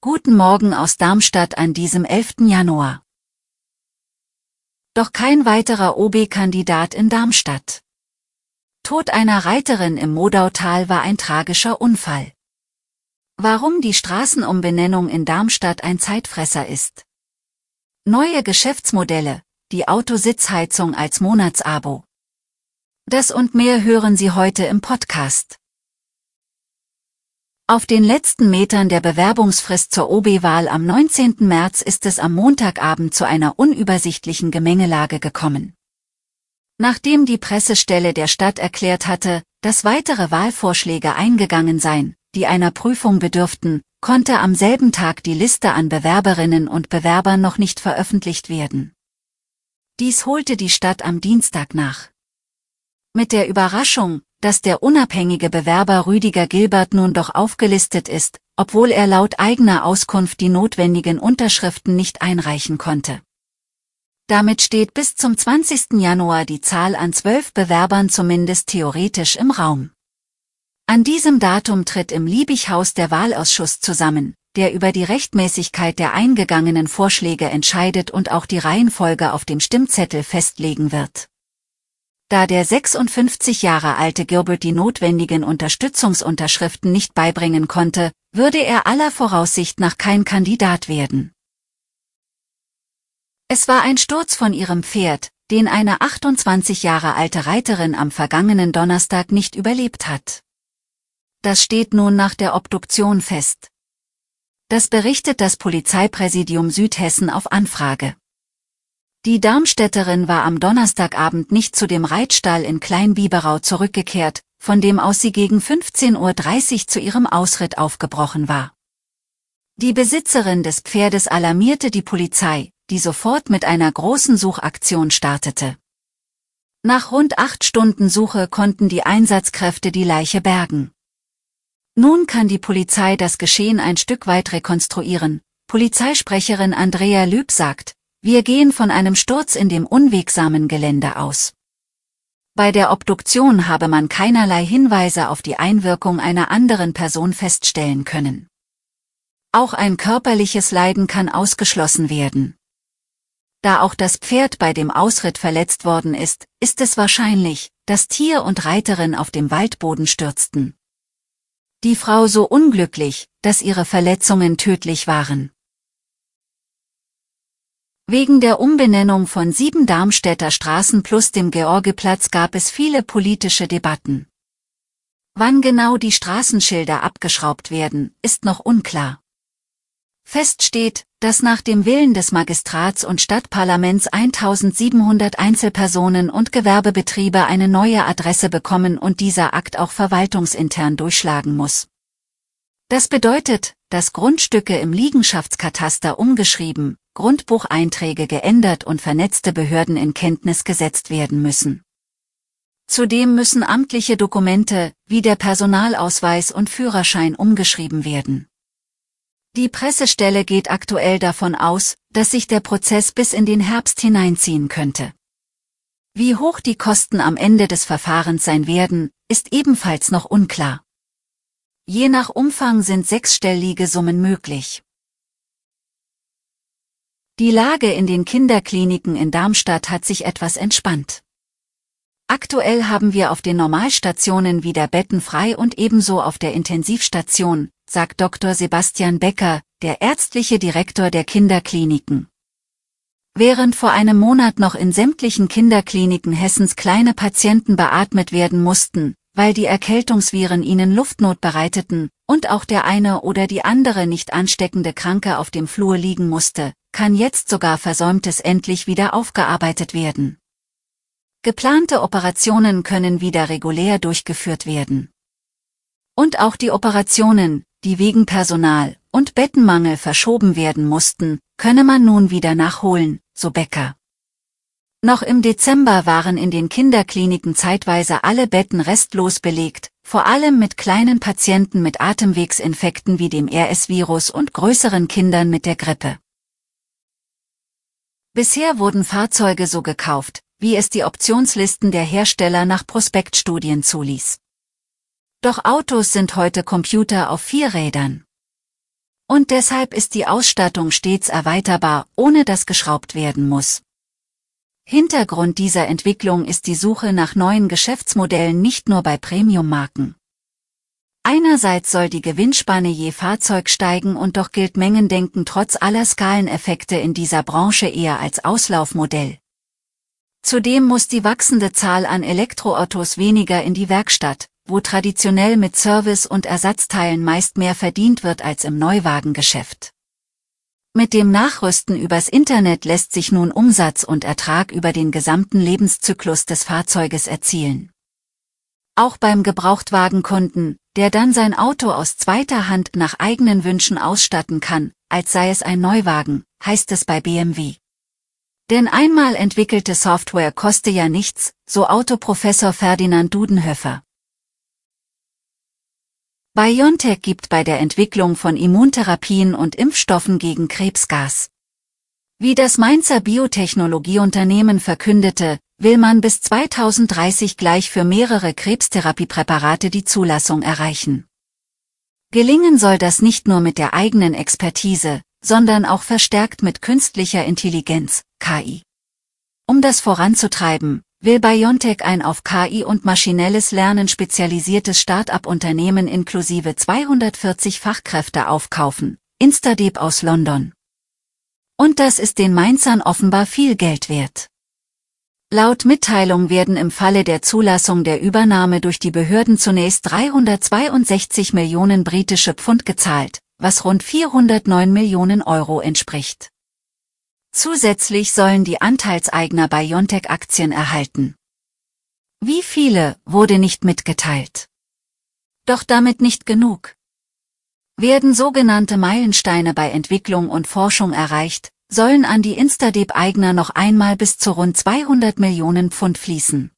Guten Morgen aus Darmstadt an diesem 11. Januar. Doch kein weiterer OB-Kandidat in Darmstadt. Tod einer Reiterin im Modautal war ein tragischer Unfall. Warum die Straßenumbenennung in Darmstadt ein Zeitfresser ist. Neue Geschäftsmodelle, die Autositzheizung als Monatsabo. Das und mehr hören Sie heute im Podcast. Auf den letzten Metern der Bewerbungsfrist zur OB-Wahl am 19. März ist es am Montagabend zu einer unübersichtlichen Gemengelage gekommen. Nachdem die Pressestelle der Stadt erklärt hatte, dass weitere Wahlvorschläge eingegangen seien, die einer Prüfung bedürften, konnte am selben Tag die Liste an Bewerberinnen und Bewerbern noch nicht veröffentlicht werden. Dies holte die Stadt am Dienstag nach. Mit der Überraschung, dass der unabhängige Bewerber Rüdiger Gilbert nun doch aufgelistet ist, obwohl er laut eigener Auskunft die notwendigen Unterschriften nicht einreichen konnte. Damit steht bis zum 20. Januar die Zahl an zwölf Bewerbern zumindest theoretisch im Raum. An diesem Datum tritt im Liebighaus der Wahlausschuss zusammen, der über die Rechtmäßigkeit der eingegangenen Vorschläge entscheidet und auch die Reihenfolge auf dem Stimmzettel festlegen wird. Da der 56 Jahre alte Gilbert die notwendigen Unterstützungsunterschriften nicht beibringen konnte, würde er aller Voraussicht nach kein Kandidat werden. Es war ein Sturz von ihrem Pferd, den eine 28 Jahre alte Reiterin am vergangenen Donnerstag nicht überlebt hat. Das steht nun nach der Obduktion fest. Das berichtet das Polizeipräsidium Südhessen auf Anfrage. Die Darmstädterin war am Donnerstagabend nicht zu dem Reitstall in Kleinbiberau zurückgekehrt, von dem aus sie gegen 15.30 Uhr zu ihrem Ausritt aufgebrochen war. Die Besitzerin des Pferdes alarmierte die Polizei, die sofort mit einer großen Suchaktion startete. Nach rund acht Stunden Suche konnten die Einsatzkräfte die Leiche bergen. Nun kann die Polizei das Geschehen ein Stück weit rekonstruieren. Polizeisprecherin Andrea Lüb sagt, wir gehen von einem Sturz in dem unwegsamen Gelände aus. Bei der Obduktion habe man keinerlei Hinweise auf die Einwirkung einer anderen Person feststellen können. Auch ein körperliches Leiden kann ausgeschlossen werden. Da auch das Pferd bei dem Ausritt verletzt worden ist, ist es wahrscheinlich, dass Tier und Reiterin auf dem Waldboden stürzten. Die Frau so unglücklich, dass ihre Verletzungen tödlich waren. Wegen der Umbenennung von sieben Darmstädter Straßen plus dem Georgeplatz gab es viele politische Debatten. Wann genau die Straßenschilder abgeschraubt werden, ist noch unklar. Fest steht, dass nach dem Willen des Magistrats und Stadtparlaments 1700 Einzelpersonen und Gewerbebetriebe eine neue Adresse bekommen und dieser Akt auch verwaltungsintern durchschlagen muss. Das bedeutet, dass Grundstücke im Liegenschaftskataster umgeschrieben, Grundbucheinträge geändert und vernetzte Behörden in Kenntnis gesetzt werden müssen. Zudem müssen amtliche Dokumente, wie der Personalausweis und Führerschein umgeschrieben werden. Die Pressestelle geht aktuell davon aus, dass sich der Prozess bis in den Herbst hineinziehen könnte. Wie hoch die Kosten am Ende des Verfahrens sein werden, ist ebenfalls noch unklar. Je nach Umfang sind sechsstellige Summen möglich. Die Lage in den Kinderkliniken in Darmstadt hat sich etwas entspannt. Aktuell haben wir auf den Normalstationen wieder Betten frei und ebenso auf der Intensivstation, sagt Dr. Sebastian Becker, der ärztliche Direktor der Kinderkliniken. Während vor einem Monat noch in sämtlichen Kinderkliniken Hessens kleine Patienten beatmet werden mussten, weil die Erkältungsviren ihnen Luftnot bereiteten, und auch der eine oder die andere nicht ansteckende Kranke auf dem Flur liegen musste, kann jetzt sogar Versäumtes endlich wieder aufgearbeitet werden. Geplante Operationen können wieder regulär durchgeführt werden. Und auch die Operationen, die wegen Personal und Bettenmangel verschoben werden mussten, könne man nun wieder nachholen, so Becker. Noch im Dezember waren in den Kinderkliniken zeitweise alle Betten restlos belegt, vor allem mit kleinen Patienten mit Atemwegsinfekten wie dem RS-Virus und größeren Kindern mit der Grippe. Bisher wurden Fahrzeuge so gekauft, wie es die Optionslisten der Hersteller nach Prospektstudien zuließ. Doch Autos sind heute Computer auf vier Rädern. Und deshalb ist die Ausstattung stets erweiterbar, ohne dass geschraubt werden muss. Hintergrund dieser Entwicklung ist die Suche nach neuen Geschäftsmodellen nicht nur bei Premium-Marken. Einerseits soll die Gewinnspanne je Fahrzeug steigen und doch gilt Mengendenken trotz aller Skaleneffekte in dieser Branche eher als Auslaufmodell. Zudem muss die wachsende Zahl an Elektroautos weniger in die Werkstatt, wo traditionell mit Service und Ersatzteilen meist mehr verdient wird als im Neuwagengeschäft. Mit dem Nachrüsten übers Internet lässt sich nun Umsatz und Ertrag über den gesamten Lebenszyklus des Fahrzeuges erzielen. Auch beim Gebrauchtwagenkunden, der dann sein Auto aus zweiter Hand nach eigenen Wünschen ausstatten kann, als sei es ein Neuwagen, heißt es bei BMW. Denn einmal entwickelte Software koste ja nichts, so Autoprofessor Ferdinand Dudenhöfer. BioNTech gibt bei der Entwicklung von Immuntherapien und Impfstoffen gegen Krebs Gas. Wie das Mainzer Biotechnologieunternehmen verkündete, will man bis 2030 gleich für mehrere Krebstherapiepräparate die Zulassung erreichen. Gelingen soll das nicht nur mit der eigenen Expertise, sondern auch verstärkt mit künstlicher Intelligenz, KI. Um das voranzutreiben, will BioNTech ein auf KI und maschinelles Lernen spezialisiertes Start-up-Unternehmen inklusive 240 Fachkräfte aufkaufen, Instadeep aus London. Und das ist den Mainzern offenbar viel Geld wert. Laut Mitteilung werden im Falle der Zulassung der Übernahme durch die Behörden zunächst 362 Millionen britische Pfund gezahlt, was rund 409 Millionen Euro entspricht. Zusätzlich sollen die Anteilseigner BioNTech-Aktien erhalten. Wie viele, wurde nicht mitgeteilt. Doch damit nicht genug. Werden sogenannte Meilensteine bei Entwicklung und Forschung erreicht, sollen an die Instadeep-Eigner noch einmal bis zu rund 200 Millionen Pfund fließen.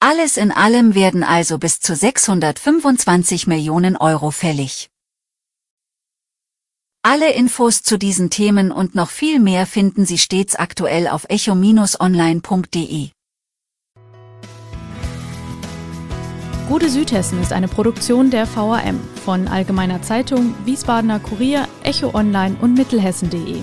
Alles in allem werden also bis zu 625 Millionen Euro fällig. Alle Infos zu diesen Themen und noch viel mehr finden Sie stets aktuell auf echo-online.de. Gute Südhessen ist eine Produktion der VRM von Allgemeiner Zeitung, Wiesbadener Kurier, Echo Online und Mittelhessen.de.